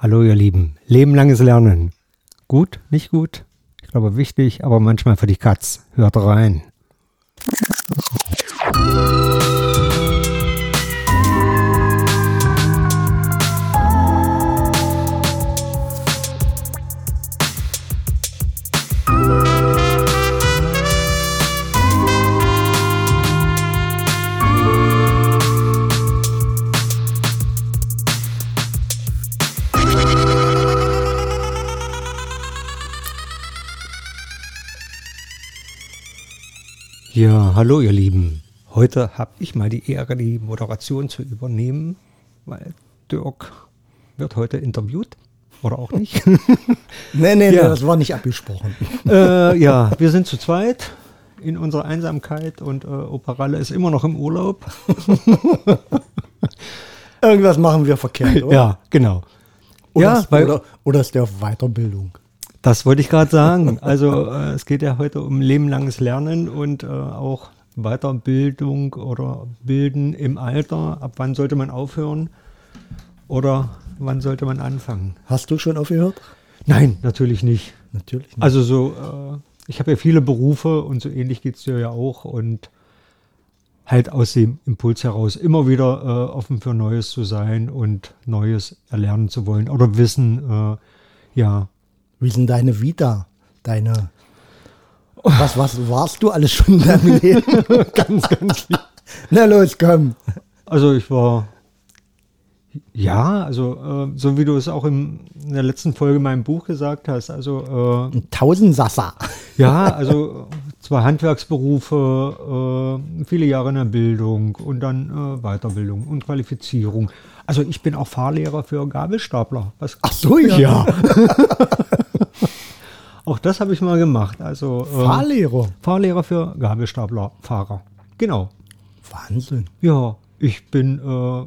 Hallo ihr Lieben, lebenlanges Lernen. Gut, nicht gut? Ich glaube wichtig, aber manchmal für die Katz. Hört rein. Hallo ihr Lieben. Heute habe ich mal die Ehre, die Moderation zu übernehmen, weil Dirk wird heute interviewt. Oder auch nicht. nee, nee, Ja. nee, das war nicht abgesprochen. äh, ja, wir sind zu zweit in unserer Einsamkeit und äh, Opa Ralle ist immer noch im Urlaub. Irgendwas machen wir verkehrt, oder? Ja, genau. Oder, ja, ist, oder, oder ist der auf Weiterbildung? Das wollte ich gerade sagen. Also äh, es geht ja heute um lebenlanges Lernen und äh, auch Weiterbildung oder Bilden im Alter. Ab wann sollte man aufhören oder wann sollte man anfangen? Hast du schon aufgehört? Nein, natürlich nicht. Natürlich nicht. Also so, äh, ich habe ja viele Berufe und so ähnlich geht es dir ja auch und halt aus dem Impuls heraus immer wieder äh, offen für Neues zu sein und Neues erlernen zu wollen oder Wissen, äh, ja, Wie denn deine Vita? Deine. Was, was warst du alles schon in deinem Leben? ganz, ganz lieb. Na los, komm. Also ich war, ja, also äh, so wie du es auch im, in der letzten Folge in meinem Buch gesagt hast, also äh, Ein Tausendsassa. ja, also zwar Handwerksberufe, äh, viele Jahre in der Bildung und dann äh, Weiterbildung und Qualifizierung. Also ich bin auch Fahrlehrer für Gabelstapler. Was, Ach so, ja. ja. auch das habe ich mal gemacht. Also äh, Fahrlehrer. Fahrlehrer für Gabelstaplerfahrer. Genau. Wahnsinn. Ja, ich bin äh,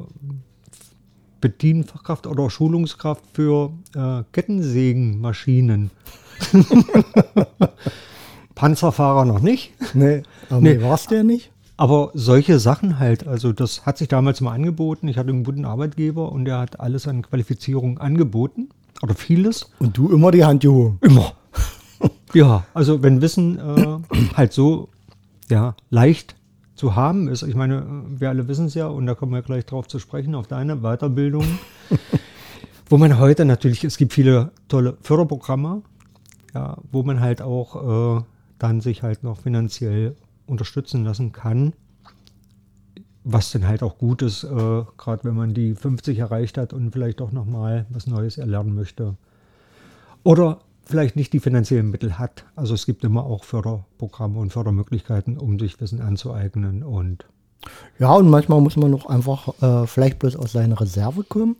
Bedienfachkraft oder Schulungskraft für äh, Kettensägenmaschinen. Panzerfahrer noch nicht, Nee, aber Nee. warst du ja nicht? aber solche Sachen halt. Also das hat sich damals mal angeboten. Ich hatte einen guten Arbeitgeber und der hat alles an Qualifizierung angeboten oder vieles. Und du immer die Hand gehoben. Immer. ja, also wenn Wissen äh, halt so ja, leicht zu haben ist, ich meine, äh, wir alle wissen es ja und da kommen wir gleich drauf zu sprechen, auf deine Weiterbildung, wo man heute natürlich, es gibt viele tolle Förderprogramme, ja, wo man halt auch äh, dann sich halt noch finanziell unterstützen lassen kann, was dann halt auch gut ist, äh, gerade wenn man die 50 erreicht hat und vielleicht auch nochmal was Neues erlernen möchte. Oder vielleicht nicht die finanziellen Mittel hat. Also es gibt immer auch Förderprogramme und Fördermöglichkeiten, um sich Wissen anzueignen. Und Ja, und manchmal muss man noch einfach äh, vielleicht bloß aus seiner Reserve kommen,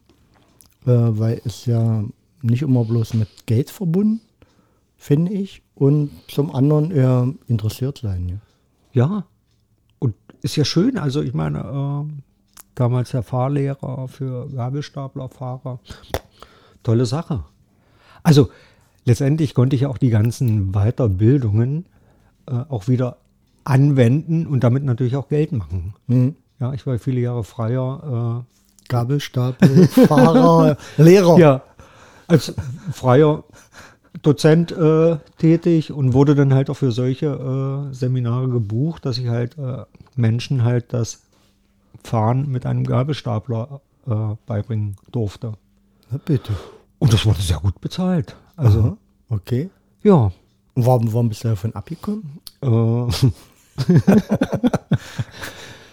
äh, weil es ja nicht immer bloß mit Geld verbunden, finde ich. Und zum anderen eher interessiert sein. Ja. ja, ist ja schön. Also ich meine, äh, damals der Fahrlehrer für Gabelstaplerfahrer, tolle Sache. Also letztendlich konnte ich auch die ganzen Weiterbildungen äh, auch wieder anwenden und damit natürlich auch Geld machen. Hm. Ja, ich war viele Jahre Freier äh, Gabelstapel, Fahrer, Lehrer. ja, als freier Dozent äh, tätig und wurde dann halt auch für solche äh, Seminare gebucht, dass ich halt äh, Menschen halt das Fahren mit einem Gabelstapler äh, beibringen durfte. Na bitte. Und das wurde sehr gut bezahlt. Also, Aha, okay. ja. Und warum, warum bist du davon abgekommen? Äh,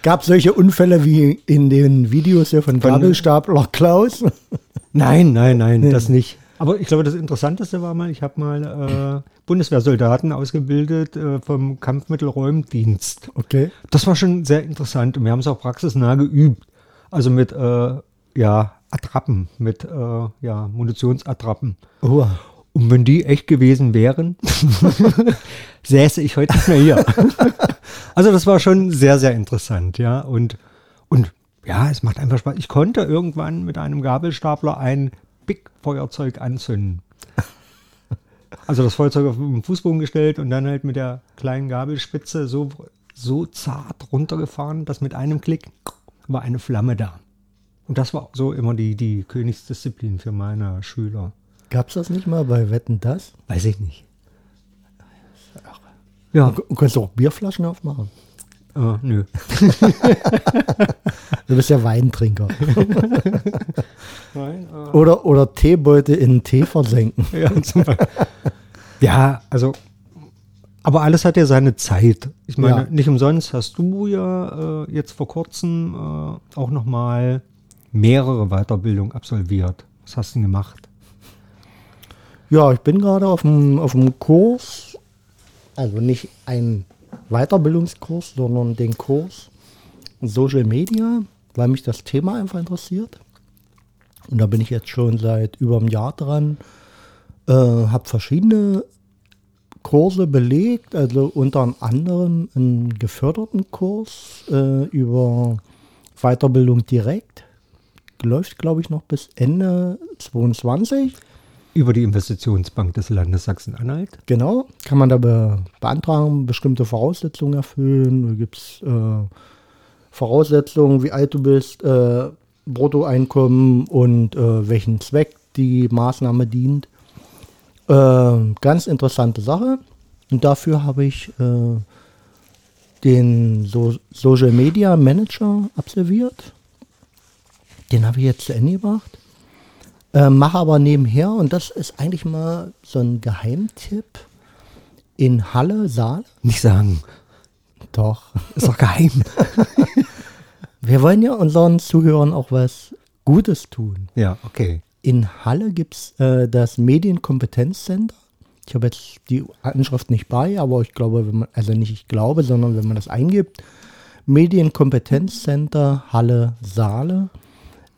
Gab es solche Unfälle wie in den Videos hier von Gabelstapler Klaus? nein, nein, nein, das nicht. Aber ich glaube, das Interessanteste war mal, ich habe mal äh, Bundeswehrsoldaten ausgebildet äh, vom Kampfmittelräumdienst. Okay. Das war schon sehr interessant und wir haben es auch praxisnah geübt. Also mit äh, ja, Attrappen, mit äh, ja, Munitionsattrappen. Oh, Und wenn die echt gewesen wären, säße ich heute nicht mehr hier. also das war schon sehr, sehr interessant, ja. Und, und ja, es macht einfach Spaß. Ich konnte irgendwann mit einem Gabelstapler ein Feuerzeug anzünden. Also das Feuerzeug auf den Fußboden gestellt und dann halt mit der kleinen Gabelspitze so, so zart runtergefahren, dass mit einem Klick war eine Flamme da. Und das war so immer die, die Königsdisziplin für meine Schüler. Gab es das nicht mal bei Wetten das? Weiß ich nicht. Ja. Du kannst auch Bierflaschen aufmachen. Äh, nö. du bist ja Weintrinker. Nein, äh, oder, oder Teebeutel in Tee versenken. ja, ja, also, aber alles hat ja seine Zeit. Ich meine, Ja. nicht umsonst hast du ja äh, jetzt vor kurzem äh, auch nochmal mehrere Weiterbildungen absolviert. Was hast du denn gemacht? Ja, ich bin gerade auf dem, auf dem Kurs, also nicht ein Weiterbildungskurs, sondern den Kurs Social Media, weil mich das Thema einfach interessiert. Und da bin ich jetzt schon seit über einem Jahr dran, äh, habe verschiedene Kurse belegt, also unter anderem einen geförderten Kurs äh, über Weiterbildung direkt. Läuft, glaube ich, noch bis Ende 22. Über die Investitionsbank des Landes Sachsen-Anhalt. Genau, kann man da be beantragen, bestimmte Voraussetzungen erfüllen. Da gibt es äh, Voraussetzungen, wie alt du bist, äh, Bruttoeinkommen und äh, welchen Zweck die Maßnahme dient. Äh, ganz interessante Sache. Und dafür habe ich äh, den so Social Media Manager absolviert. Den habe ich jetzt zu Ende gebracht. Äh, mache aber nebenher, und das ist eigentlich mal so ein Geheimtipp, in Halle, Saal. Nicht sagen. Doch. Ist doch geheim. Wir wollen ja unseren Zuhörern auch was Gutes tun. ja, okay. In Halle gibt es äh, das Medienkompetenzcenter. Ich habe jetzt die Anschrift nicht bei, aber ich glaube, wenn man, also nicht ich glaube, sondern wenn man das eingibt, Medienkompetenzcenter Halle Saale.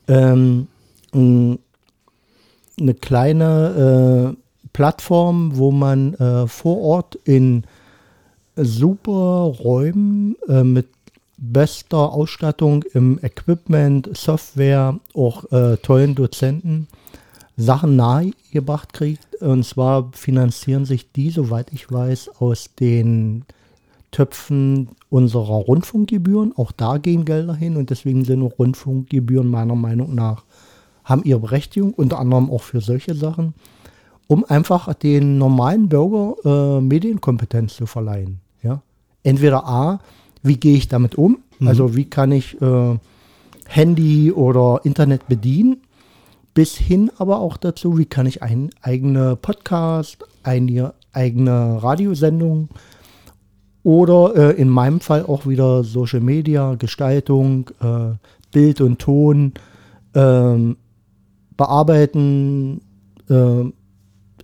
Ähm, eine kleine äh, Plattform, wo man äh, vor Ort in super Räumen äh, mit bester Ausstattung im Equipment, Software, auch äh, tollen Dozenten Sachen nahegebracht kriegt. Und zwar finanzieren sich die, soweit ich weiß, aus den Töpfen unserer Rundfunkgebühren. Auch da gehen Gelder hin und deswegen sind Rundfunkgebühren meiner Meinung nach, haben ihre Berechtigung, unter anderem auch für solche Sachen, um einfach den normalen Bürger äh, Medienkompetenz zu verleihen. Ja? Entweder A, wie gehe ich damit um? Also wie kann ich äh, Handy oder Internet bedienen? Bis hin aber auch dazu, wie kann ich einen eigene Podcast, eine eigene Radiosendung oder äh, in meinem Fall auch wieder Social Media, Gestaltung, äh, Bild und Ton ähm, bearbeiten, äh,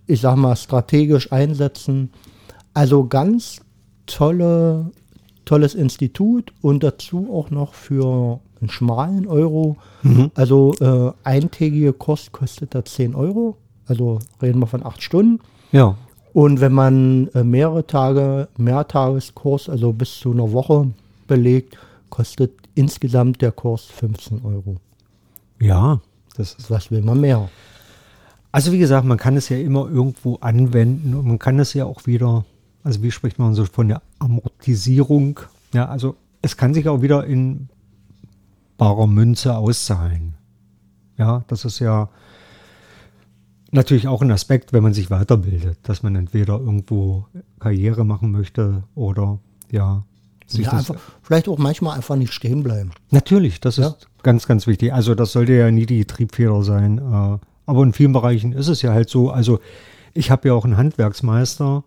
ich sag mal strategisch einsetzen. Also ganz tolle, tolles Institut und dazu auch noch für einen schmalen Euro. Also äh, eintägige Kurs kostet da 10 Euro. Also reden wir von acht Stunden. Ja. Und wenn man äh, mehrere Tage, Mehrtageskurs, also bis zu einer Woche belegt, kostet insgesamt der Kurs 15 Euro. Ja, das ist. Was will man mehr? Also wie gesagt, man kann es ja immer irgendwo anwenden und man kann es ja auch wieder, also wie spricht man so von der Amortisierung? Ja, also es kann sich auch wieder in barer Münze auszahlen. Ja, das ist ja natürlich auch ein Aspekt, wenn man sich weiterbildet, dass man entweder irgendwo Karriere machen möchte oder ja, sich Ja, einfach, vielleicht auch manchmal einfach nicht stehen bleiben. Natürlich, das Ja. ist ganz, ganz wichtig. Also das sollte ja nie die Triebfeder sein. äh, Aber in vielen Bereichen ist es ja halt so. Also ich habe ja auch einen Handwerksmeister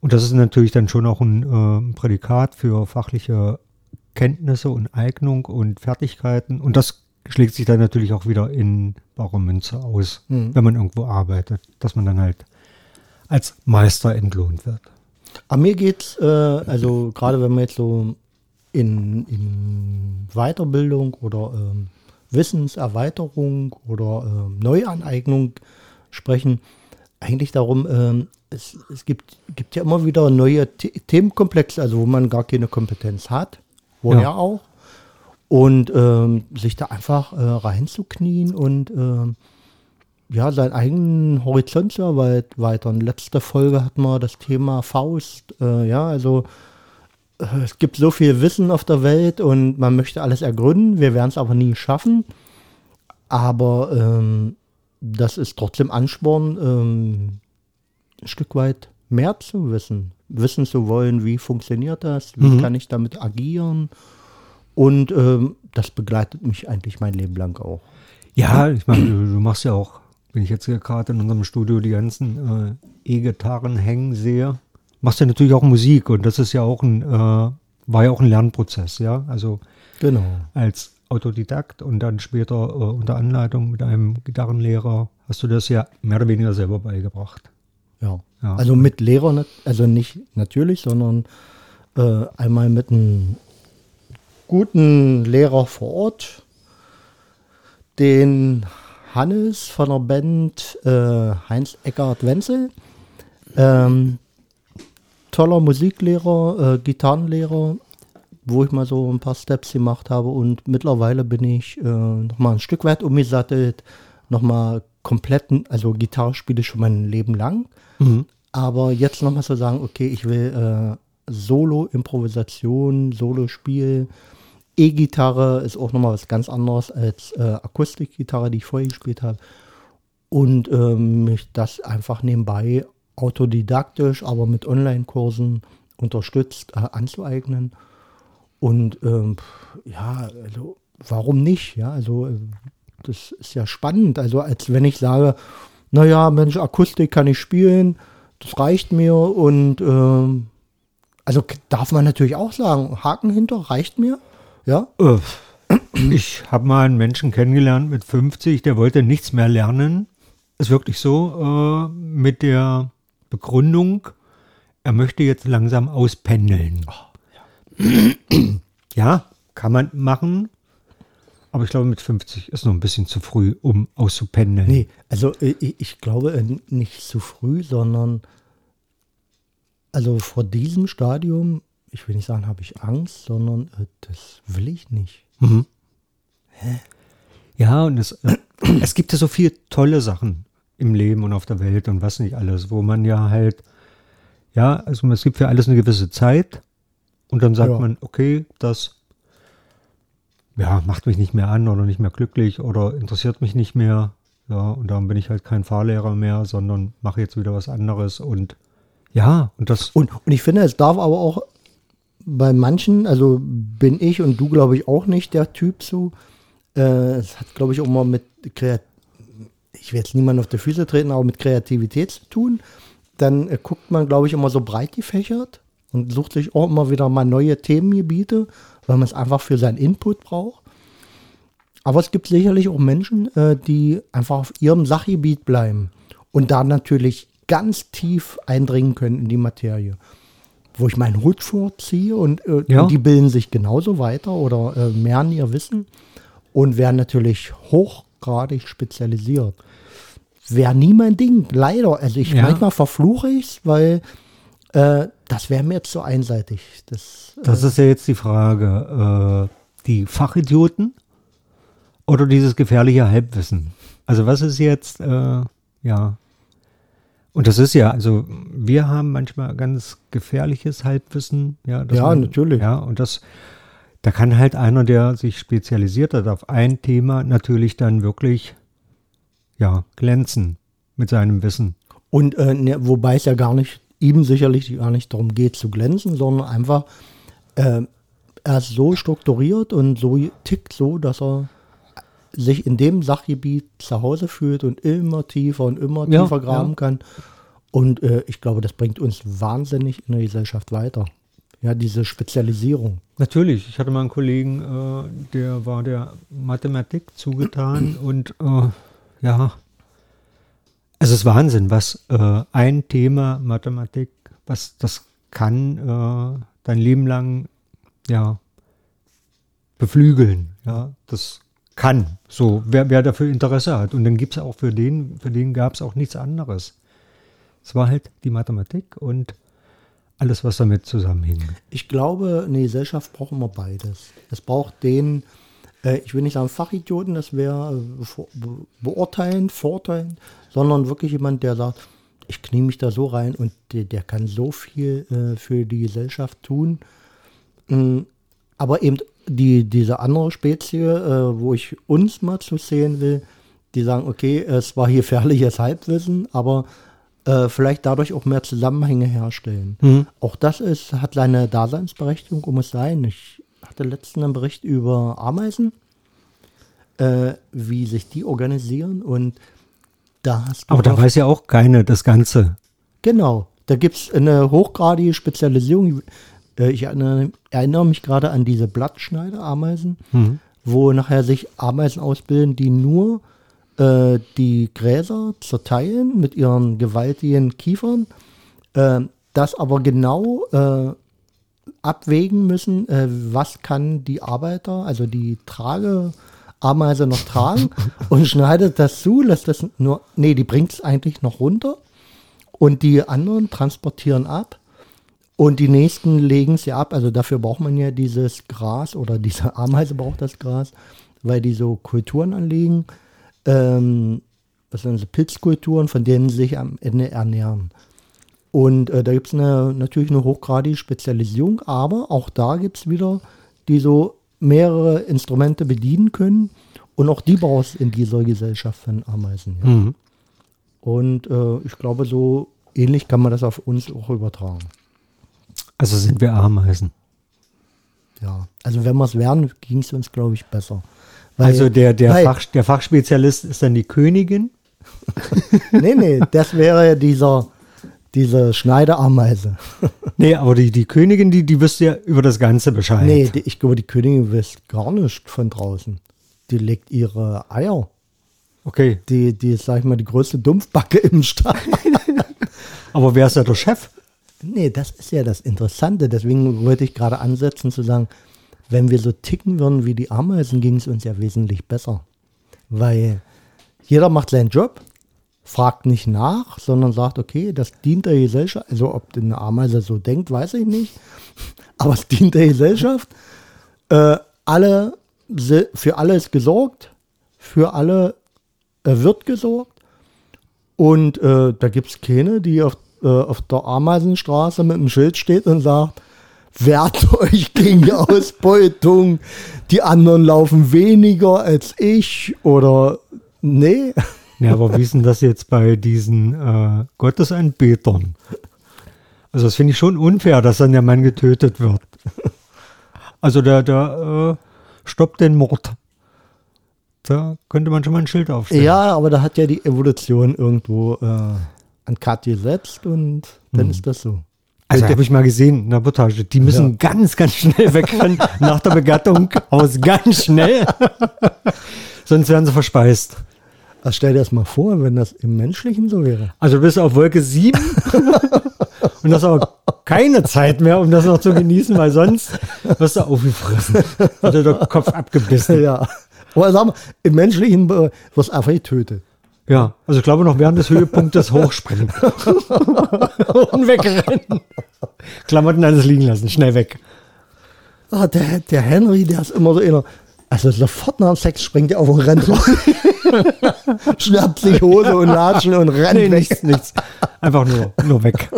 und das ist natürlich dann schon auch ein äh, Prädikat für fachliche Kenntnisse und Eignung und Fertigkeiten. Und das schlägt sich dann natürlich auch wieder in barer Münze aus, Mhm. wenn man irgendwo arbeitet, dass man dann halt als Meister entlohnt wird. Aber mir geht's, äh, also gerade wenn wir jetzt so in, in Weiterbildung oder ähm, Wissenserweiterung oder ähm, Neuaneignung sprechen, eigentlich darum, ähm, es, es gibt, gibt ja immer wieder neue The Themenkomplexe, also wo man gar keine Kompetenz hat, woher Ja. auch. Und ähm, sich da einfach äh, reinzuknien und ähm, ja, seinen eigenen Horizont zu erweitern. Letzte Folge hatten wir das Thema Faust. Äh, ja, also äh, es gibt so viel Wissen auf der Welt und man möchte alles ergründen. Wir werden es aber nie schaffen. Aber ähm, das ist trotzdem Ansporn, ähm, ein Stück weit mehr zu wissen. Wissen zu wollen, wie funktioniert das, wie Mhm. kann ich damit agieren. Und ähm, das begleitet mich eigentlich mein Leben lang auch. Ja, ich meine, du, du machst ja auch, wenn ich jetzt hier gerade in unserem Studio die ganzen äh, E-Gitarren hängen sehe, machst ja natürlich auch Musik und das ist ja auch ein, äh, war ja auch ein Lernprozess, ja. Also Genau. als Autodidakt und dann später äh, unter Anleitung mit einem Gitarrenlehrer hast du das ja mehr oder weniger selber beigebracht. Ja. Ja. Also mit Lehrer, also nicht natürlich, sondern äh, einmal mit einem guten Lehrer vor Ort, den Hannes von der Band äh, Heinz Eckart Wenzel. Ähm, toller Musiklehrer, äh, Gitarrenlehrer, wo ich mal so ein paar Steps gemacht habe. Und mittlerweile bin ich äh, nochmal ein Stück weit umgesattelt, nochmal kompletten, also Gitarre spiele ich schon mein Leben lang, aber jetzt nochmal zu sagen, okay, ich will äh, Solo-Improvisation, Solo-Spiel, E-Gitarre ist auch nochmal was ganz anderes als äh, Akustikgitarre, die ich vorher gespielt habe. Und ähm, mich das einfach nebenbei autodidaktisch, aber mit Online-Kursen unterstützt äh, anzueignen. Und ähm, ja, also warum nicht? Ja, also äh, das ist ja spannend. Also als wenn ich sage, naja, Mensch, Akustik kann ich spielen, das reicht mir und ähm, also darf man natürlich auch sagen, Haken hinter reicht mir. Ja, Äh, Ich habe mal einen Menschen kennengelernt mit 50, der wollte nichts mehr lernen. Ist wirklich so, äh, mit der Begründung, er möchte jetzt langsam auspendeln. ja. kann man machen, aber ich glaube mit 50 ist noch ein bisschen zu früh, um auszupendeln. nee, also äh, ich, glaube äh, nicht zu früh, sondern also vor diesem Stadium, ich will nicht sagen, habe ich Angst, sondern äh, das will ich nicht. Ja, und es, es gibt ja so viele tolle Sachen im Leben und auf der Welt und was nicht alles, wo man ja halt, ja, also es gibt für alles eine gewisse Zeit und dann sagt Ja. man, okay, das ja, macht mich nicht mehr an oder nicht mehr glücklich oder interessiert mich nicht mehr. Ja, und dann bin ich halt kein Fahrlehrer mehr, sondern mache jetzt wieder was anderes und ja, und das, Und, und ich finde, es darf aber auch bei manchen, also bin ich und du, glaube ich, auch nicht der Typ zu. Äh, es hat, glaube ich, auch mal mit Kreat ich will jetzt niemanden auf die Füße treten, aber mit Kreativität zu tun. Dann äh, guckt man, glaube ich, immer so breit gefächert und sucht sich auch immer wieder mal neue Themengebiete, weil man es einfach für seinen Input braucht. Aber es gibt sicherlich auch Menschen, äh, die einfach auf ihrem Sachgebiet bleiben und da natürlich ganz tief eindringen können in die Materie. Wo ich meinen Hut vorziehe und, äh, Ja. und die bilden sich genauso weiter oder äh, mehren ihr Wissen und werden natürlich hochgradig spezialisiert. Wäre nie mein Ding, leider. Also ich Ja. manchmal verfluche ich es, weil äh, das wäre mir jetzt zu einseitig. Das, das ist ja jetzt die Frage, äh, die Fachidioten oder dieses gefährliche Halbwissen? Also was ist jetzt, äh, ja, und das ist ja, also wir haben manchmal ganz gefährliches Halbwissen. Ja, Ja, natürlich. Ja, und das, da kann halt einer, der sich spezialisiert hat auf ein Thema, natürlich dann wirklich, ja, glänzen mit seinem Wissen. Und äh, ne, wobei es ja gar nicht, ihm sicherlich gar nicht darum geht zu glänzen, sondern einfach, äh, er ist so strukturiert und so tickt so, dass er sich in dem Sachgebiet zu Hause fühlt und immer tiefer und immer Ja, tiefer graben ja. kann. Und äh, ich glaube, das bringt uns wahnsinnig in der Gesellschaft weiter. Ja, diese Spezialisierung. Natürlich, ich hatte mal einen Kollegen, äh, der war der Mathematik zugetan und äh, ja, es ist Wahnsinn, was äh, ein Thema Mathematik, was das kann äh, dein Leben lang ja beflügeln. Ja, das kann. So, wer, wer dafür Interesse hat. Und dann gibt es auch für den, für den gab es auch nichts anderes. Es war halt die Mathematik und alles, was damit zusammenhing. Ich glaube, eine Gesellschaft braucht immer beides. Es braucht den, äh, ich will nicht sagen Fachidioten, das wäre äh, vor- be beurteilen, vorteilen, sondern wirklich jemand, der sagt, ich knie mich da so rein und der, der kann so viel äh, für die Gesellschaft tun. Mm, aber eben die, diese andere Spezie, äh, wo ich uns mal zu sehen will, die sagen, okay, es war hier gefährliches Halbwissen, aber äh, vielleicht dadurch auch mehr Zusammenhänge herstellen. Mhm. Auch das ist, hat seine Daseinsberechtigung, um es sein. Ich hatte letztens einen Bericht über Ameisen, äh, wie sich die organisieren und da hast du Aber da weiß ja auch keine das Ganze. Genau, da gibt es eine hochgradige Spezialisierung. Äh, Ich erinnere, erinnere mich gerade an diese Blattschneiderameisen, wo nachher sich Ameisen ausbilden, die nur äh, die Gräser zerteilen mit ihren gewaltigen Kiefern, äh, das aber genau äh, abwägen müssen, äh, was kann die Arbeiter, also die Trageameise noch tragen und schneidet das zu, lässt das nur, nee, die bringt es eigentlich noch runter und die anderen transportieren ab und die nächsten legen es ja ab. Also dafür braucht man ja dieses Gras oder diese Ameise braucht das Gras, weil die so Kulturen anlegen. Ähm, das sind so Pilzkulturen, von denen sie sich am Ende ernähren. Und äh, da gibt es eine, natürlich eine hochgradige Spezialisierung, aber auch da gibt es wieder, die so mehrere Instrumente bedienen können. Und auch die brauchst in dieser Gesellschaft von Ameisen. Ja. Mhm. Und äh, ich glaube, so ähnlich kann man das auf uns auch übertragen. Also sind wir Ameisen. Ja, also wenn wir es wären, ging es uns, glaube ich, besser. Weil- also der, der, weil- Fach, der Fachspezialist ist dann die Königin. Nee, nee, das wäre ja dieser, diese Schneiderameise. Nee, aber die, die Königin, die, die wüsste ja über das Ganze Bescheid. Nee, die, ich glaube, die Königin weiß gar nicht von draußen. Die legt ihre Eier. Okay, Die, die ist, sag ich mal, die größte Dumpfbacke im Stall. aber wer ist ja der Chef? Nee, das ist ja das Interessante. Deswegen wollte ich gerade ansetzen zu sagen, wenn wir so ticken würden wie die Ameisen, ging es uns ja wesentlich besser. Weil jeder macht seinen Job, fragt nicht nach, sondern sagt, okay, das dient der Gesellschaft. Also ob eine Ameise so denkt, weiß ich nicht. Aber es dient der Gesellschaft. Äh, alle, für alle ist gesorgt, für alle äh, wird gesorgt. Und äh, da gibt es keine, die auf, äh, auf der Ameisenstraße mit einem Schild steht und sagt, wehrt euch gegen die Ausbeutung, die anderen laufen weniger als ich oder nee. Ja, aber wie ist denn das jetzt bei diesen äh, Gottesanbetern? Also das finde ich schon unfair, dass dann der Mann getötet wird. Also der, der äh, stoppt den Mord. Da könnte man schon mal ein Schild aufstellen. Ja, aber da hat ja die Evolution irgendwo äh, an Cut gesetzt und dann ist das so. Also die habe ich mal gesehen in der Reportage. Die müssen ganz, ganz schnell wegrennen nach der Begattung. Aus ganz schnell. Sonst werden sie verspeist. Also stell dir das mal vor, wenn das im Menschlichen so wäre. Also du bist auf Wolke 7 und hast aber keine Zeit mehr, um das noch zu genießen, weil sonst wirst du aufgefressen. Oder der Kopf abgebissen. Ja. Aber sag mal, im Menschlichen äh, wirst du einfach getötet. Ja, also ich glaube noch während des Höhepunktes hochspringen. und wegrennen. Klamotten alles liegen lassen, schnell weg. Ah, der, der Henry, der ist immer so einer. Also sofort nach dem Sex springt er auf und rennt raus. Schnappt sich Hose und Latschen und rennt Nee, weg. nichts, nichts. Einfach nur, nur weg.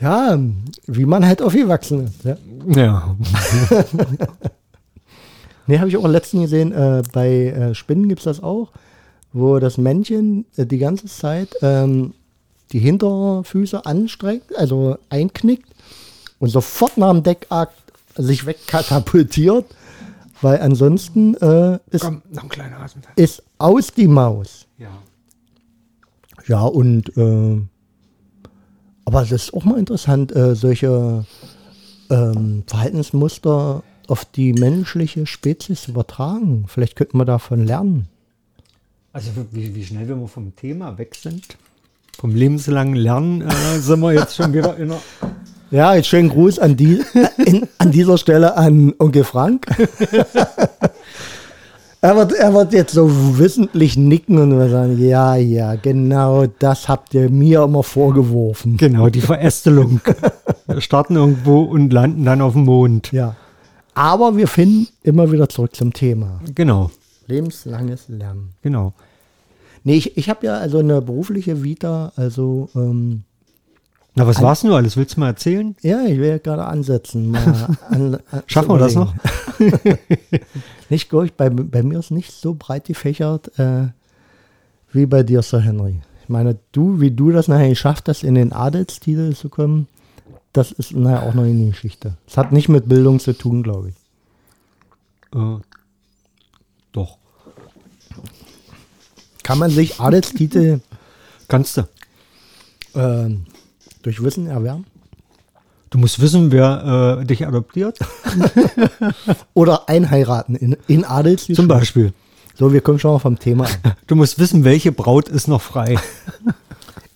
Ja, wie man halt aufgewachsen ist. Ja. Ja. Nee, habe ich auch letztens gesehen, äh, bei äh, Spinnen gibt es das auch, wo das Männchen äh, die ganze Zeit ähm, die Hinterfüße anstreckt, also einknickt und sofort nach dem Deckakt sich wegkatapultiert, weil ansonsten äh, ist, Komm, ist aus die Maus. Ja. Ja, und äh, aber es ist auch mal interessant, äh, solche ähm, Verhaltensmuster auf die menschliche Spezies zu übertragen. Vielleicht könnten wir davon lernen. Also wie, wie schnell wir mal vom Thema weg sind. Vom lebenslangen Lernen äh, sind wir jetzt schon wieder in einer Ja, jetzt schönen Gruß an, die, in, an dieser Stelle an Onkel Frank. er, wird, er wird jetzt so wissentlich nicken und sagen, ja, ja, genau das habt ihr mir immer vorgeworfen. Genau, die Verästelung. Wir starten irgendwo und landen dann auf dem Mond. Ja. Aber wir finden immer wieder zurück zum Thema. Genau, Lebenslanges Lernen. genau. Nee, ich, ich habe ja also eine berufliche Vita, also ähm, Na, was war's nur alles? Willst du mal erzählen? Ja, ich will ja gerade ansetzen. Mal an, an, Schaffen wir das noch? nicht gut, bei, bei mir ist nicht so breit gefächert äh, wie bei dir, Sir Henry. Ich meine, du, wie du das nachher geschafft hast, in den Adelstitel zu kommen, das ist nachher auch noch eine Geschichte. Das hat nicht mit Bildung zu tun, glaube ich. Äh, Kann man sich Adelstitel Kannst du. ähm, durch Wissen erwerben? Du musst wissen, wer äh, dich adoptiert. Oder einheiraten in, in Adelstitel? Zum Beispiel. So, wir kommen schon mal vom Thema an. Du musst wissen, welche Braut ist noch frei.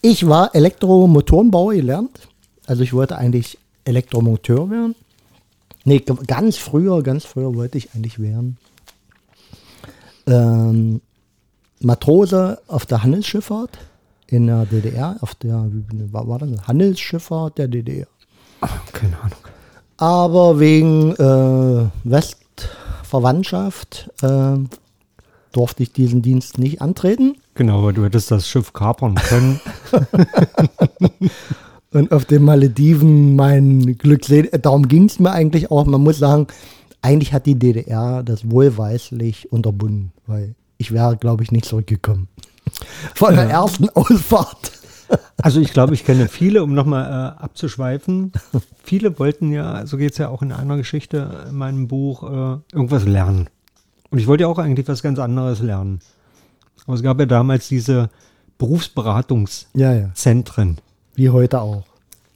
Ich war Elektromotorenbauer gelernt. Also ich wollte eigentlich Elektromonteur werden. Nee, ganz früher, ganz früher wollte ich eigentlich werden. Ähm, Matrose auf der Handelsschifffahrt in der DDR, auf der, war, war das? Handelsschifffahrt der DDR. Keine Ahnung. Aber wegen äh, Westverwandtschaft äh, durfte ich diesen Dienst nicht antreten. Genau, aber du hättest das Schiff kapern können. Und auf den Malediven mein Glück sehen. Darum ging es mir eigentlich auch. Man muss sagen, eigentlich hat die DDR das wohlweislich unterbunden, weil ich wäre, glaube ich, nicht zurückgekommen. Von der ersten Ausfahrt. Also ich glaube, ich kenne viele, um nochmal äh, abzuschweifen. Viele wollten ja, so geht es ja auch in einer Geschichte in meinem Buch, äh, irgendwas lernen. Und ich wollte ja auch eigentlich was ganz anderes lernen. Aber es gab ja damals diese Berufsberatungszentren. Ja, ja. Wie heute auch.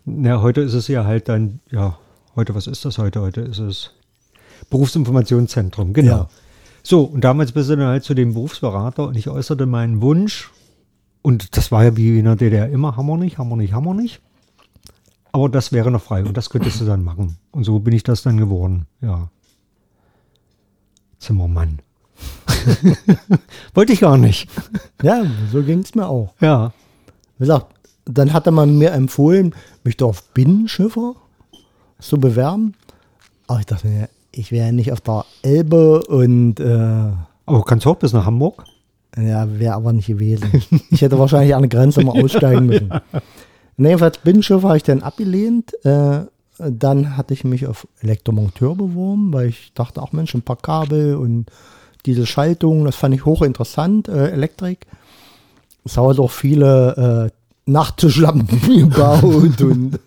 Ja, heute ist es ja halt dann, ja, heute, was ist das heute? Heute ist es Berufsinformationszentrum, genau. Ja. So, und damals bist du dann halt zu dem Berufsberater und ich äußerte meinen Wunsch. Und das war ja wie in der DDR immer, haben wir nicht, haben wir nicht, haben wir nicht. Aber das wäre noch frei und das könntest du dann machen. Und so bin ich das dann geworden, ja. Zimmermann. Wollte ich gar nicht. Ja, so ging es mir auch. Ja. Wie gesagt, dann hatte man mir empfohlen, mich doch auf Binnenschiffer zu bewerben. Aber ich dachte mir, ich wäre nicht auf der Elbe und äh, Aber du kannst auch bis nach Hamburg. Ja, wäre aber nicht gewesen. Ich hätte wahrscheinlich an der Grenze mal aussteigen müssen. Nee, jedenfalls Binnenschiff habe ich dann abgelehnt. Äh, dann hatte ich mich auf Elektromonteur beworben, weil ich dachte, ach Mensch, ein paar Kabel und diese Schaltung, das fand ich hochinteressant, äh, Elektrik. Es haben auch viele äh, Nachttischlampen gebaut und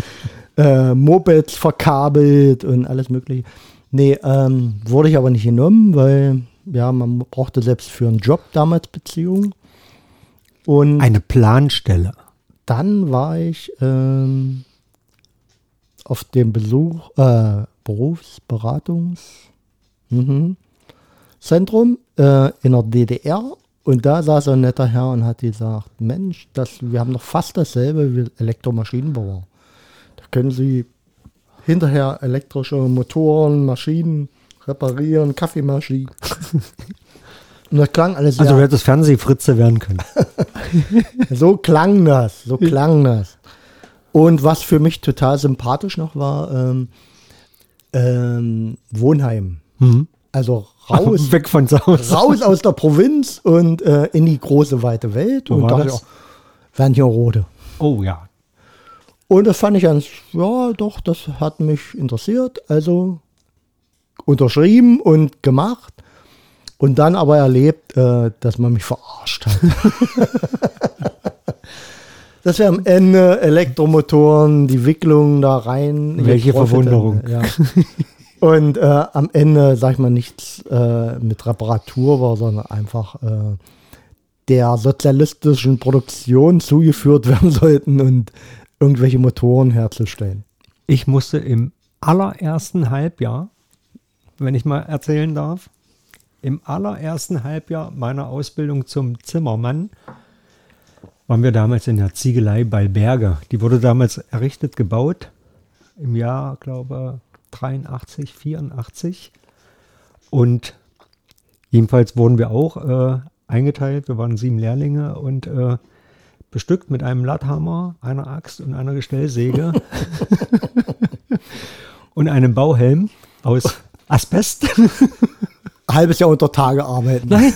äh, Mopeds verkabelt und alles mögliche. Nee, ähm, wurde ich aber nicht genommen, weil ja, man brauchte selbst für einen Job damals Beziehungen. Und Eine Planstelle. dann war ich ähm, auf dem Besuch, äh, Berufsberatungs mhm, äh, in der DDR und da saß ein netter Herr und hat gesagt, Mensch, das, wir haben doch fast dasselbe wie Elektromaschinenbauer. Können Sie hinterher elektrische Motoren, Maschinen reparieren, Kaffeemaschinen. und das klang alles Also sehr du hättest Fernsehfritze werden können. so klang das, so klang das. Und was für mich total sympathisch noch war, ähm, ähm, Wohnheim. Mhm. Also raus, Weg von Hause. raus aus der Provinz und äh, in die große weite Welt. Wo und war das? auch, Wernigerode. Oh ja. Und das fand ich ganz, ja, doch, das hat mich interessiert. Also unterschrieben und gemacht. Und dann aber erlebt, äh, dass man mich verarscht hat. dass wir am Ende Elektromotoren, die Wicklung da rein. Welche Verwunderung. Ja. Und äh, am Ende, sag ich mal, nichts äh, mit Reparatur war, sondern einfach äh, der sozialistischen Produktion zugeführt werden sollten und irgendwelche Motoren herzustellen. Ich musste im allerersten Halbjahr, wenn ich mal erzählen darf, im allerersten Halbjahr meiner Ausbildung zum Zimmermann waren wir damals in der Ziegelei bei Berge. Die wurde damals errichtet, gebaut im Jahr, glaube 83, 84. Und jedenfalls wurden wir auch äh, eingeteilt. Wir waren sieben Lehrlinge und äh, bestückt mit einem Latthammer, einer Axt und einer Gestellsäge und einem Bauhelm aus Asbest. Halbes Jahr unter Tage arbeiten. Nein,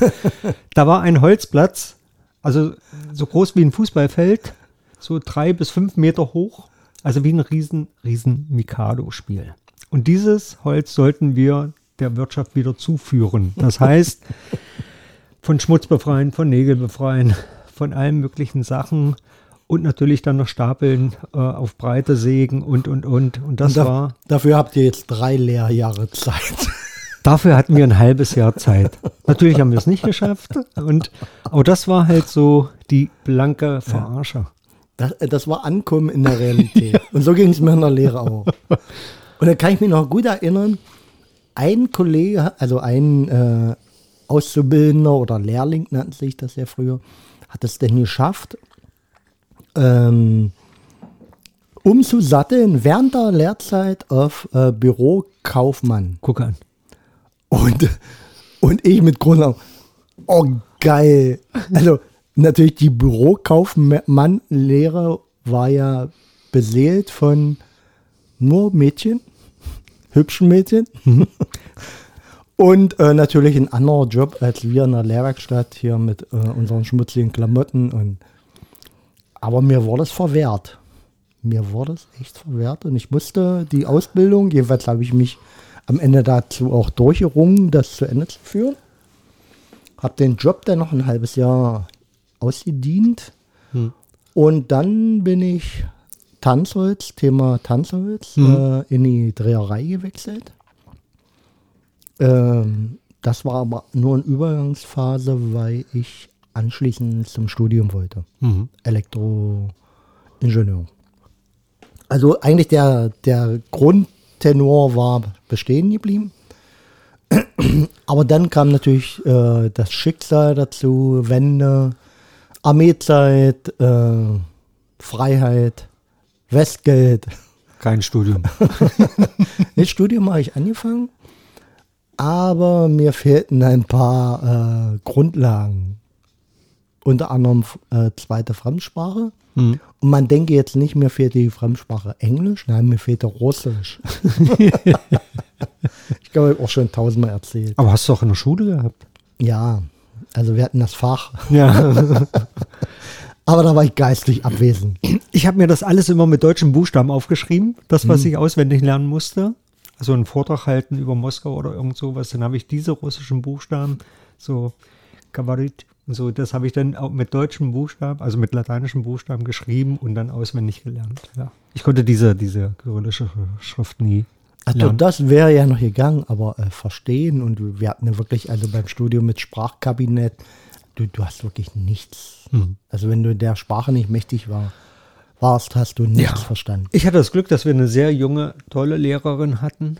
da war ein Holzplatz, also so groß wie ein Fußballfeld, so drei bis fünf Meter hoch. Also wie ein riesen, riesen Mikado-Spiel. Und dieses Holz sollten wir der Wirtschaft wieder zuführen. Das heißt, von Schmutz befreien, von Nägel befreien, von allen möglichen Sachen und natürlich dann noch stapeln, äh, auf Breite sägen und, und, und. Und das Und da, war, Dafür habt ihr jetzt drei Lehrjahre Zeit. dafür hatten wir ein halbes Jahr Zeit. Natürlich haben wir es nicht geschafft. Und, aber das war halt so die blanke Verarsche. Das, äh, das war Ankommen in der Realität. Und so ging es mir in der Lehre auch. Und da kann ich mich noch gut erinnern, ein Kollege, also ein äh, Auszubildender oder Lehrling nannte sich das ja früher, hat es denn geschafft, ähm, umzusatteln während der Lehrzeit auf äh, Bürokaufmann. Guck an. Und, und ich mit Grund, oh geil. Also natürlich die Bürokaufmann-Lehre war ja beseelt von nur Mädchen, hübschen Mädchen. Und äh, natürlich ein anderer Job als wir in der Lehrwerkstatt hier mit äh, unseren schmutzigen Klamotten. Und, aber mir wurde es verwehrt. Mir wurde es echt verwehrt und ich musste die Ausbildung, jedenfalls habe ich mich am Ende dazu auch durchgerungen, das zu Ende zu führen. Habe den Job dann noch ein halbes Jahr ausgedient. Und dann bin ich Tanzholz, Thema Tanzholz, äh, in die Dreherei gewechselt. Ähm, das war aber nur eine Übergangsphase, weil ich anschließend zum Studium wollte. Elektroingenieur. Also eigentlich der, der Grundtenor war bestehen geblieben. Aber dann kam natürlich äh, das Schicksal dazu, Wende, Armeezeit, äh, Freiheit, Westgeld. Kein Studium. Das Studium habe ich angefangen, aber mir fehlten ein paar äh, Grundlagen. Unter anderem äh, zweite Fremdsprache. Und man denke jetzt nicht, mir fehlt die Fremdsprache Englisch, nein, mir fehlte Russisch. ich glaube, ich habe auch schon tausendmal erzählt. Aber hast du auch in der Schule gehabt? Ja, also wir hatten das Fach, Ja. aber da war ich geistig abwesend. Ich habe mir das alles immer mit deutschen Buchstaben aufgeschrieben, das, was ich auswendig lernen musste. Also einen Vortrag halten über Moskau oder irgend sowas, dann habe ich diese russischen Buchstaben, so Kabarit und so, das habe ich dann auch mit deutschen Buchstaben, also mit lateinischen Buchstaben geschrieben und dann auswendig gelernt. Ja. Ich konnte diese, diese kyrillische Schrift nie Also das wäre ja noch gegangen, aber äh, verstehen und wir hatten ja wirklich, also beim Studium mit Sprachkabinett, du, du hast wirklich nichts. Hm. Also wenn du der Sprache nicht mächtig war, warst, hast du nichts Ja. verstanden. Ich hatte das Glück, dass wir eine sehr junge, tolle Lehrerin hatten.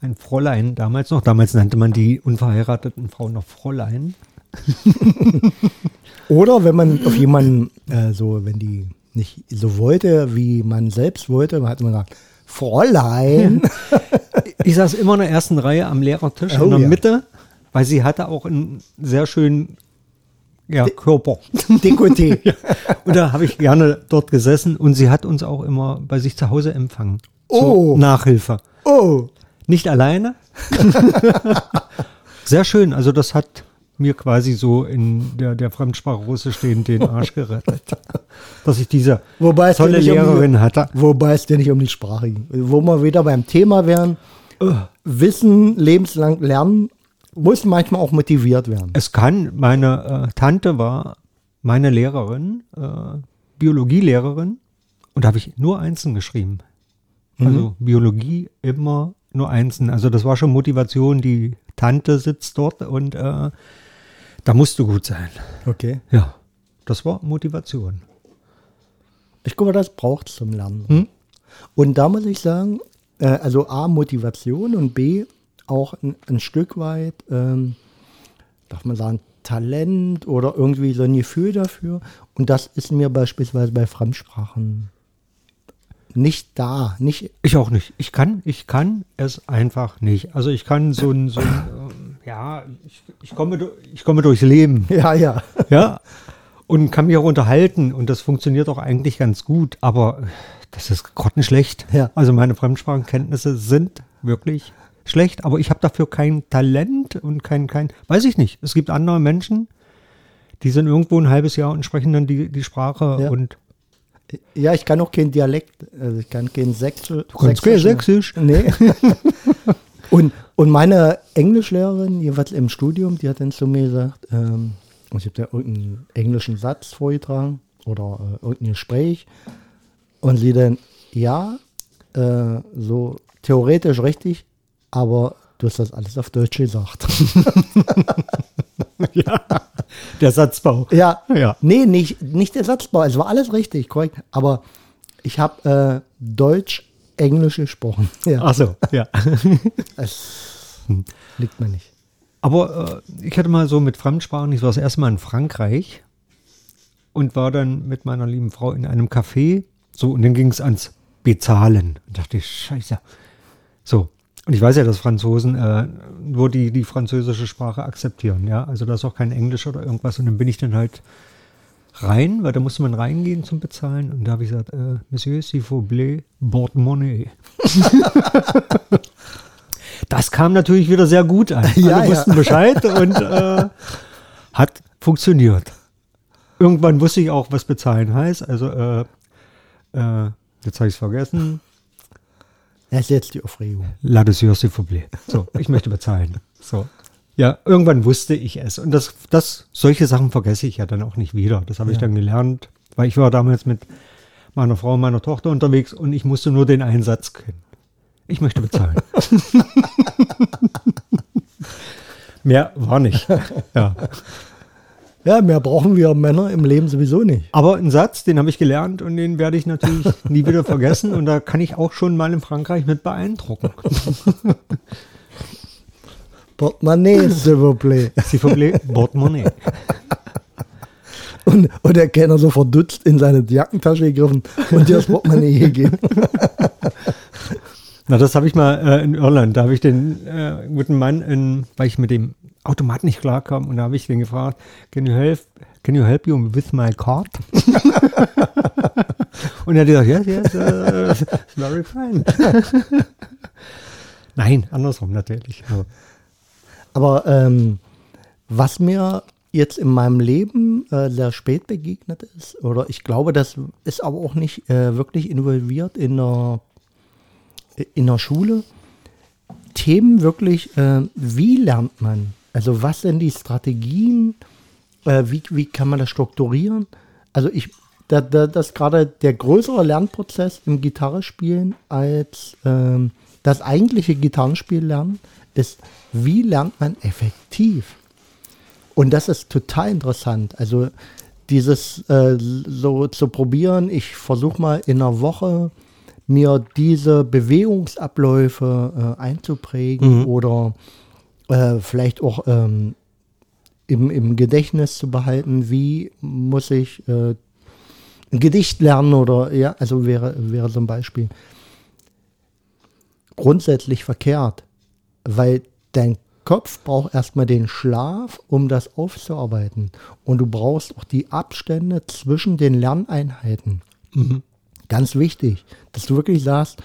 Ein Fräulein damals noch. Damals nannte man die unverheirateten Frauen noch Fräulein. Oder wenn man auf jemanden äh, so, wenn die nicht so wollte, wie man selbst wollte, hat man gesagt, Fräulein. Ich saß immer in der ersten Reihe am Lehrertisch Oh in der ja. Mitte, weil sie hatte auch einen sehr schönen ja, Körper. Dekoté. Und da habe ich gerne dort gesessen und sie hat uns auch immer bei sich zu Hause empfangen. Oh. Nachhilfe. Oh, Nicht alleine. Sehr schön. Also das hat mir quasi so in der, der Fremdsprache Russisch den, den Arsch gerettet. Dass ich diese Wobei es tolle nicht um die- Lehrerin hatte. Wobei es dir nicht um die Sprache ging. Wo wir wieder beim Thema wären, Wissen lebenslang lernen, muss manchmal auch motiviert werden. Es kann, meine äh, Tante war meine Lehrerin, äh, Biologielehrerin, und da habe ich nur Einsen geschrieben. Also Biologie immer nur Einsen. Also das war schon Motivation, die Tante sitzt dort und äh, da musst du gut sein. Okay. Ja, das war Motivation. Ich glaube, das braucht es zum Lernen. Hm? Und da muss ich sagen, äh, also A, Motivation und B, auch ein, ein Stück weit, ähm, darf man sagen, Talent oder irgendwie so ein Gefühl dafür. Und das ist mir beispielsweise bei Fremdsprachen nicht da. Nicht, Ich auch nicht. Ich kann, ich kann es einfach nicht. Also ich kann so ein, so ein ähm, ja, ich, ich, komme, ich komme durchs Leben. ja, ja. Ja. Und kann mich auch unterhalten und das funktioniert auch eigentlich ganz gut, aber das ist grottenschlecht. Ja. Also meine Fremdsprachenkenntnisse sind wirklich schlecht, aber ich habe dafür kein Talent und kein, kein, weiß ich nicht. Es gibt andere Menschen, die sind irgendwo ein halbes Jahr und sprechen dann die, die Sprache Ja. und Ja, ich kann auch kein Dialekt, also ich kann kein Sächsisch. du kannst kein Sächsisch. Nee. und, und meine Englischlehrerin, jeweils im Studium, die hat dann zu mir gesagt, ähm, ich habe da irgendeinen englischen Satz vorgetragen oder äh, irgendein Gespräch. Und sie dann, ja, äh, so theoretisch richtig, aber du hast das alles auf Deutsch gesagt. Der Satzbau. ja, Ja. nee, nicht, nicht der Satzbau, es war alles richtig, korrekt. Aber ich habe äh, Deutsch, Englisch gesprochen. Ja, Ach so, ja. es liegt mir nicht. Aber äh, ich hatte mal so mit Fremdsprachen, ich war das erste Mal in Frankreich und war dann mit meiner lieben Frau in einem Café. So, und dann ging es ans Bezahlen. Und dachte ich, scheiße. So. Und ich weiß ja, dass Franzosen äh, nur die, die französische Sprache akzeptieren, ja. Also da ist auch kein Englisch oder irgendwas. Und dann bin ich dann halt rein, weil da musste man reingehen zum Bezahlen. Und da habe ich gesagt, äh, Monsieur, s'il vous plaît, Portemonnaie. Das kam natürlich wieder sehr gut an. Ja, Alle ja. wussten Bescheid und äh, hat funktioniert. Irgendwann wusste ich auch, was bezahlen heißt. Also, äh, äh, jetzt habe ich es vergessen. Das ist jetzt die Aufregung. La desure, s'il vous plaît. So, ich möchte bezahlen. So. Ja, irgendwann wusste ich es. Und das, das, solche Sachen vergesse ich ja dann auch nicht wieder. Das habe ich Ja. dann gelernt, weil ich war damals mit meiner Frau und meiner Tochter unterwegs und ich musste nur den Einsatz kennen. Ich möchte bezahlen. Mehr war nicht. Ja. Ja, mehr brauchen wir Männer im Leben sowieso nicht. Aber ein Satz, den habe ich gelernt und den werde ich natürlich nie wieder vergessen. Und da kann ich auch schon mal in Frankreich mit beeindrucken. Portemonnaie, s'il vous plaît. S'il vous plaît, Portemonnaie. Und, und der Kellner so verdutzt in seine Jackentasche gegriffen und dir das Portemonnaie gegeben. Na, das habe ich mal äh, in Irland. Da habe ich den äh, guten Mann, in, weil ich mit dem Automat nicht klarkam, und da habe ich den gefragt, can you help, can you help you with my card? und er hat gesagt, yes, yes, uh, very fine. Nein, andersrum natürlich. Also, Aber ähm, was mir jetzt in meinem Leben äh, sehr spät begegnet ist, oder ich glaube, das ist aber auch nicht äh, wirklich involviert in der, in der Schule, Themen wirklich, äh, wie lernt man? Also was sind die Strategien? Äh, wie, wie kann man das strukturieren? Also ich, da, da, das ist gerade der größere Lernprozess im Gitarrespielen als ähm, das eigentliche Gitarrenspiel lernen ist, wie lernt man effektiv? Und das ist total interessant. Also dieses äh, so zu probieren, ich versuche mal in einer Woche mir diese Bewegungsabläufe äh, einzuprägen oder äh, vielleicht auch ähm, im, im Gedächtnis zu behalten, wie muss ich äh, ein Gedicht lernen oder ja, also wäre, wäre so ein Beispiel grundsätzlich verkehrt, weil dein Kopf braucht erstmal den Schlaf, um das aufzuarbeiten. Und du brauchst auch die Abstände zwischen den Lerneinheiten. Ganz wichtig, dass du wirklich sagst,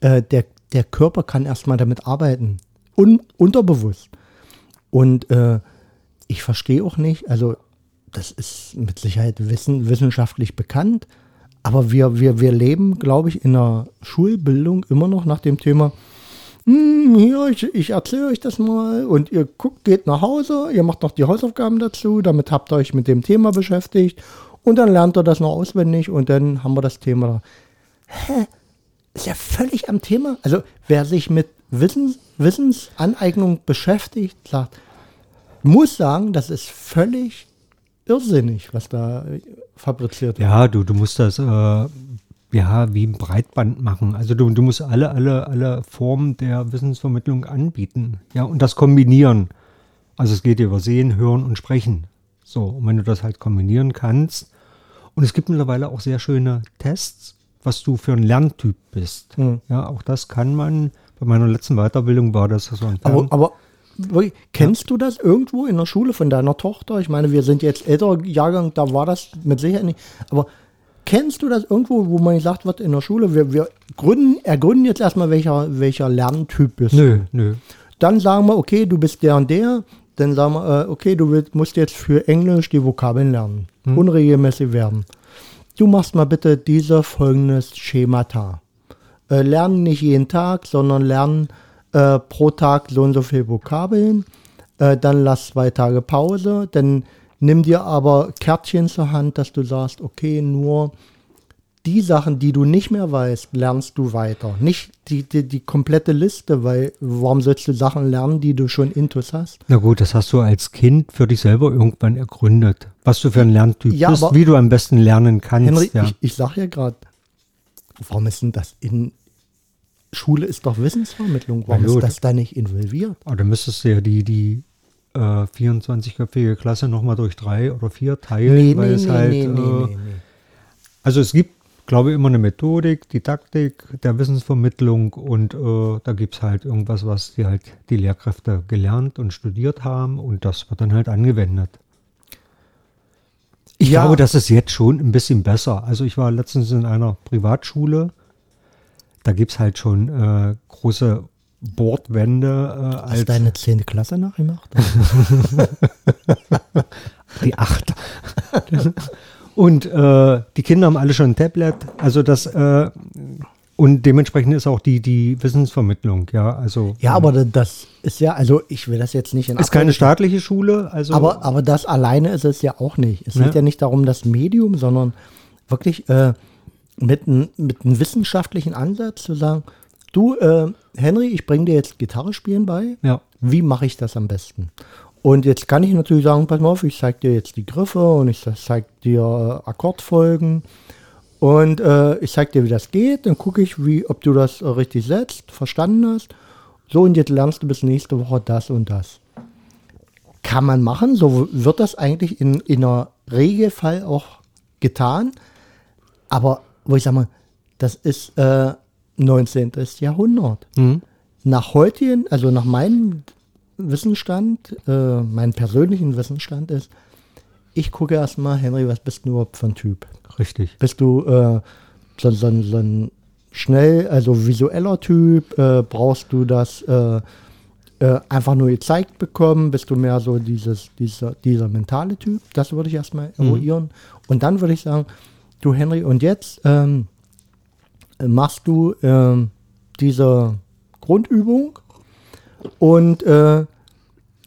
äh, der, der Körper kann erstmal damit arbeiten. Un, unterbewusst. Und äh, ich verstehe auch nicht, also das ist mit Sicherheit wissen, wissenschaftlich bekannt, aber wir, wir, wir leben, glaube ich, in der Schulbildung immer noch nach dem Thema, hm, hier, ich, ich erzähle euch das mal und ihr guckt, geht nach Hause, ihr macht noch die Hausaufgaben dazu, damit habt ihr euch mit dem Thema beschäftigt und dann lernt ihr das noch auswendig und dann haben wir das Thema da. Hä? Ist ja völlig am Thema. Also wer sich mit Wissens, Wissensaneignung beschäftigt, sagt, muss sagen, das ist völlig irrsinnig, was da fabriziert wird. ja, du, du musst das äh, ja wie ein Breitband machen. Also du, du musst alle, alle, alle Formen der Wissensvermittlung anbieten. Ja, und das kombinieren. Also es geht über Sehen, Hören und Sprechen. So, und wenn du das halt kombinieren kannst. Und es gibt mittlerweile auch sehr schöne Tests, was du für ein Lerntyp bist. Mhm. Ja, auch das kann man. Bei meiner letzten Weiterbildung war das so ein Aber, aber wirklich, kennst du das irgendwo in der Schule von deiner Tochter? Ich meine, wir sind jetzt älterer Jahrgang, da war das mit Sicherheit nicht. Aber kennst du das irgendwo, wo man gesagt wird in der Schule, wir, wir gründen, ergründen jetzt erstmal, welcher, welcher Lerntyp bist Nö, du? nö. Dann sagen wir, okay, du bist der und der, dann sagen wir, äh, okay, du willst, musst jetzt für Englisch die Vokabeln lernen. Hm. Unregelmäßig werden. Du machst mal bitte diese folgendes Schemata. Äh, lernen nicht jeden Tag, sondern lernen äh, pro Tag so und so viel Vokabeln. Äh, dann lass zwei Tage Pause. Dann nimm dir aber Kärtchen zur Hand, dass du sagst, okay, nur die Sachen, die du nicht mehr weißt, lernst du weiter. Nicht die, die, die komplette Liste, weil warum sollst du Sachen lernen, die du schon intus hast? Na gut, das hast du als Kind für dich selber irgendwann ergründet. Was du für ein Lerntyp Ja, bist, wie du am besten lernen kannst. Henry, ja. ich, ich sag ja gerade, warum ist denn das in Schule ist doch Wissensvermittlung, warum ist das da nicht involviert? Aber dann müsstest du ja die, die äh, 24-köpfige Klasse nochmal durch drei oder vier teilen, weil es halt. äh, Also es gibt, glaube ich, immer eine Methodik, Didaktik der Wissensvermittlung und äh, da gibt es halt irgendwas, was die halt die Lehrkräfte gelernt und studiert haben und das wird dann halt angewendet. Ich Ja. glaube, das ist jetzt schon ein bisschen besser. Also ich war letztens in einer Privatschule, da gibt es halt schon äh, große Bordwände äh, Hast deine 10. Klasse nachgemacht? die acht. und äh, die Kinder haben alle schon ein Tablet. Also das äh, und dementsprechend ist auch die, die Wissensvermittlung, ja. Also ja, aber da- das ist ja, also ich will das jetzt nicht in ist keine Abrede- staatliche Schule, also Aber, aber das alleine ist es ja auch nicht. Es Ja. geht ja nicht darum, das Medium, sondern wirklich äh, mit, n- mit einem wissenschaftlichen Ansatz zu sagen, du, äh, Henry, ich bringe dir jetzt Gitarre spielen bei. ja. Wie mache ich das am besten? Und jetzt kann ich natürlich sagen, pass mal auf, ich zeige dir jetzt die Griffe und ich zeige dir äh, Akkordfolgen und äh, ich zeige dir, wie das geht. Dann gucke ich, wie, ob du das äh, richtig setzt, verstanden hast. So, und jetzt lernst du bis nächste Woche das und das. Kann man machen, so wird das eigentlich in, in einer Regelfall auch getan. Aber wo ich sage mal, das ist äh, 19. Jahrhundert. Mhm. Nach heutigen, also nach meinem Wissensstand, äh, meinem persönlichen Wissensstand ist, ich gucke erstmal, Henry, was bist du überhaupt für ein Typ? Richtig. Bist du äh, so, so, so ein schnell, also visueller Typ? Äh, brauchst du das äh, äh, einfach nur gezeigt bekommen? Bist du mehr so dieses, dieser, dieser mentale Typ? Das würde ich erstmal eruieren. Und dann würde ich sagen, du Henry, und jetzt ähm, machst du ähm, diese Grundübung und äh,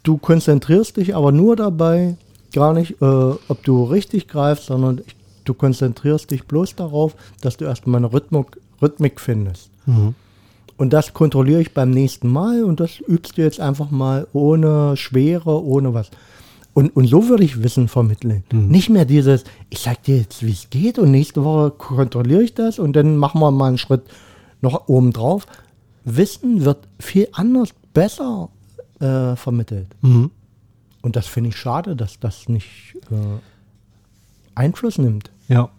du konzentrierst dich aber nur dabei, gar nicht, äh, ob du richtig greifst, sondern du konzentrierst dich bloß darauf, dass du erstmal eine Rhythmik, Rhythmik findest. Mhm. Und das kontrolliere ich beim nächsten Mal und das übst du jetzt einfach mal ohne Schwere, ohne was. Und, und so würde ich Wissen vermitteln. Nicht mehr dieses, ich sag dir jetzt, wie es geht und nächste Woche kontrolliere ich das und dann machen wir mal einen Schritt noch oben drauf. Wissen wird viel anders, besser äh, vermittelt. Mhm. Und das finde ich schade, dass das nicht äh, Einfluss nimmt. Ja.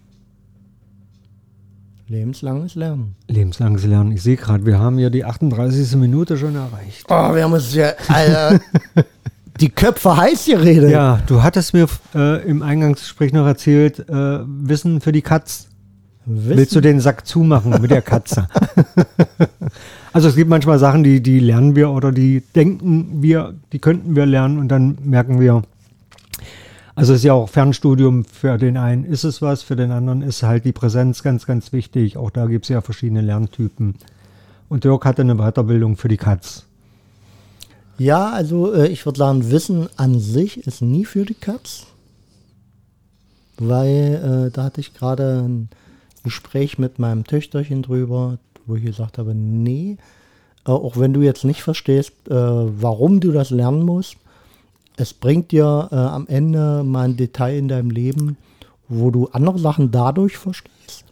Lebenslanges Lernen. Lebenslanges Lernen. Ich sehe gerade, wir haben ja die 38. Minute schon erreicht. Oh, wir haben uns ja Alter, die Köpfe heiß geredet. Ja, du hattest mir äh, im Eingangsgespräch noch erzählt, äh, Wissen für die Katz. Wissen, Willst du den Sack zumachen mit der Katze? also es gibt manchmal Sachen, die, die lernen wir oder die denken wir, die könnten wir lernen und dann merken wir, also es ist ja auch Fernstudium, für den einen ist es was, für den anderen ist halt die Präsenz ganz, ganz wichtig. Auch da gibt es ja verschiedene Lerntypen. Und Dirk hatte eine Weiterbildung für die Katz. Ja, also äh, ich würde sagen, Wissen an sich ist nie für die Katz. Weil äh, da hatte ich gerade ein Gespräch mit meinem Töchterchen drüber, wo ich gesagt habe, nee, äh, auch wenn du jetzt nicht verstehst, äh, warum du das lernen musst, es bringt dir äh, am Ende mal ein Detail in deinem Leben, wo du andere Sachen dadurch verstehst.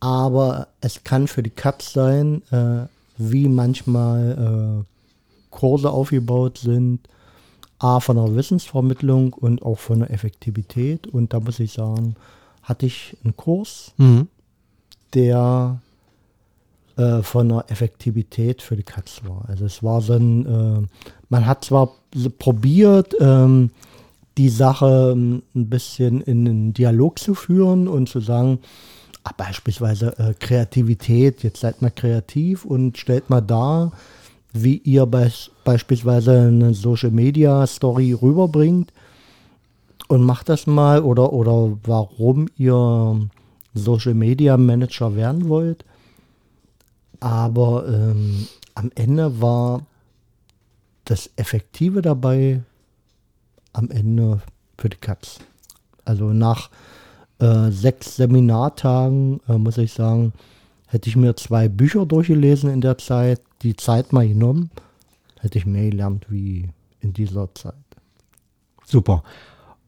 Aber es kann für die Katz sein, äh, wie manchmal Kurse aufgebaut sind, A, von der Wissensvermittlung und auch von der Effektivität. Und da muss ich sagen, hatte ich einen Kurs, Mhm. der äh, von der Effektivität für die Katz war. Also es war so ein, äh, man hat zwar probiert, ähm, die Sache ähm, ein bisschen in einen Dialog zu führen und zu sagen, ah, beispielsweise äh, Kreativität, jetzt seid mal kreativ und stellt mal dar, wie ihr beis beispielsweise eine Social Media Story rüberbringt und macht das mal oder, oder warum ihr Social Media Manager werden wollt. Aber ähm, am Ende war das Effektive dabei am Ende für die Katz. Also nach äh, sechs Seminartagen, äh, muss ich sagen, hätte ich mir zwei Bücher durchgelesen in der Zeit, die Zeit mal genommen, hätte ich mehr gelernt wie in dieser Zeit. Super.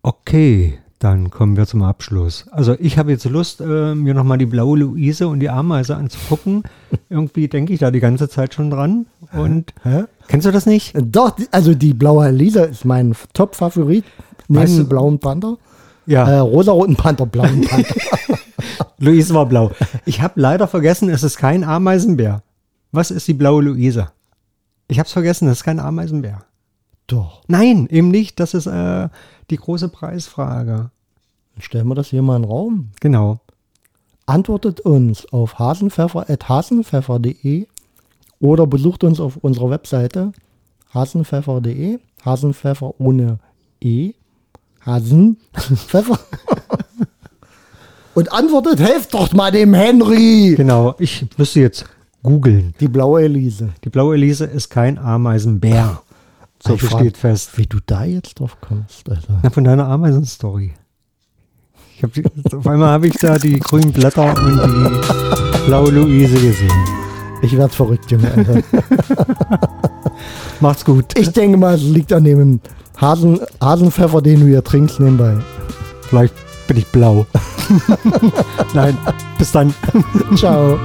Okay, dann kommen wir zum Abschluss. Also ich habe jetzt Lust, äh, mir nochmal die blaue Luise und die Ameise anzugucken. Irgendwie denke ich da die ganze Zeit schon dran. Und Hä? kennst du das nicht? Doch, also die blaue Lisa ist mein Top-Favorit. Neben Weißt du- blauen Panther. Ja, Äh, rosaroten Panther, blauen Panther. Luise war blau. Ich habe leider vergessen, es ist kein Ameisenbär. Was ist die blaue Luise? Ich habe es vergessen, es ist kein Ameisenbär. Doch. Nein, eben nicht. Das ist äh, die große Preisfrage. Dann stellen wir das hier mal in den Raum. Genau. Antwortet uns auf hasenpfeffer.hasenpfeffer.de oder besucht uns auf unserer Webseite hasenpfeffer.de. Hasenpfeffer ohne E. Hasenpfeffer. Und antwortet, helft doch mal dem Henry. Genau. Ich müsste jetzt googeln. Die blaue Elise. Die blaue Elise ist kein Ameisenbär. So Ich viel frag- steht fest. Wie du da jetzt drauf kommst, Alter. Ja, von deiner Ameisenstory. Ich hab die, auf einmal habe ich da die grünen Blätter und die blaue Luise gesehen. Ich werd verrückt, Junge, Alter. Macht's gut. Ich denke mal, es liegt an dem Hasen, Hasenpfeffer, den du hier trinkst, nebenbei. Vielleicht bin ich blau. Nein, bis dann. Ciao.